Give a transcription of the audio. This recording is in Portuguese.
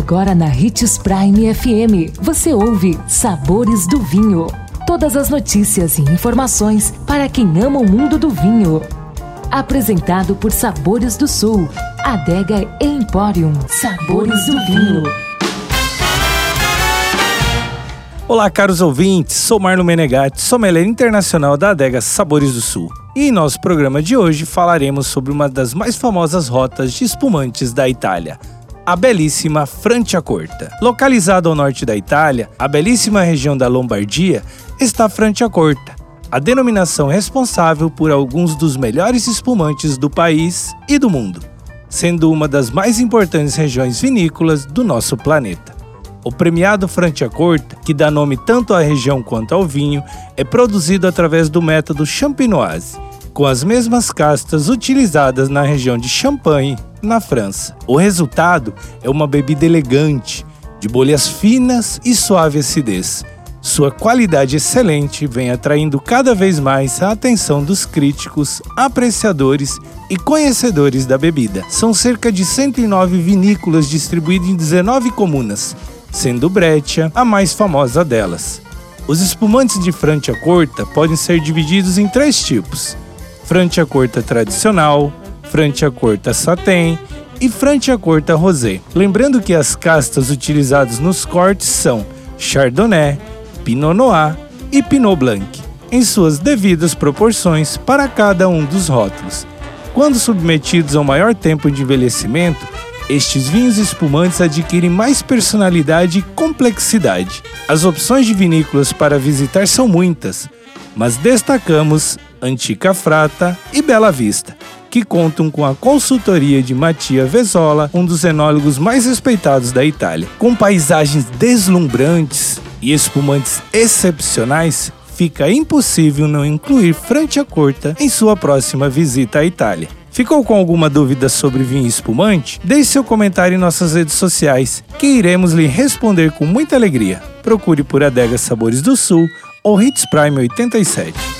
Agora na Ritz Prime FM, você ouve Sabores do Vinho. Todas as notícias e informações para quem ama o mundo do vinho. Apresentado por Sabores do Sul, Adega Emporium. Sabores do Vinho. Olá, caros ouvintes. Sou Marlon Menegatti, sommelier internacional da Adega Sabores do Sul. E em nosso programa de hoje falaremos sobre uma das mais famosas rotas de espumantes da Itália, a belíssima Franciacorta. Localizada ao norte da Itália, a belíssima região da Lombardia está Franciacorta, a denominação responsável por alguns dos melhores espumantes do país e do mundo, sendo uma das mais importantes regiões vinícolas do nosso planeta. O premiado Franciacorta, que dá nome tanto à região quanto ao vinho, é produzido através do método Champenoise, com as mesmas castas utilizadas na região de Champagne, na França. O resultado é uma bebida elegante, de bolhas finas e suave acidez. Sua qualidade excelente vem atraindo cada vez mais a atenção dos críticos, apreciadores e conhecedores da bebida. São cerca de 109 vinícolas distribuídas em 19 comunas, sendo Breccia a mais famosa delas. Os espumantes de Franciacorta podem ser divididos em três tipos: Franciacorta tradicional, Franciacorta Satin e Franciacorta Rosé. Lembrando que as castas utilizadas nos cortes são Chardonnay, Pinot Noir e Pinot Blanc, em suas devidas proporções para cada um dos rótulos. Quando submetidos ao maior tempo de envelhecimento, estes vinhos espumantes adquirem mais personalidade e complexidade. As opções de vinícolas para visitar são muitas, mas destacamos Antica Frata e Bela Vista, que contam com a consultoria de Mattia Vesola, um dos enólogos mais respeitados da Itália. Com paisagens deslumbrantes e espumantes excepcionais, fica impossível não incluir Franciacorta em sua próxima visita à Itália. Ficou com alguma dúvida sobre vinho espumante? Deixe seu comentário em nossas redes sociais, que iremos lhe responder com muita alegria. Procure por Adega Sabores do Sul ou Hits Prime 87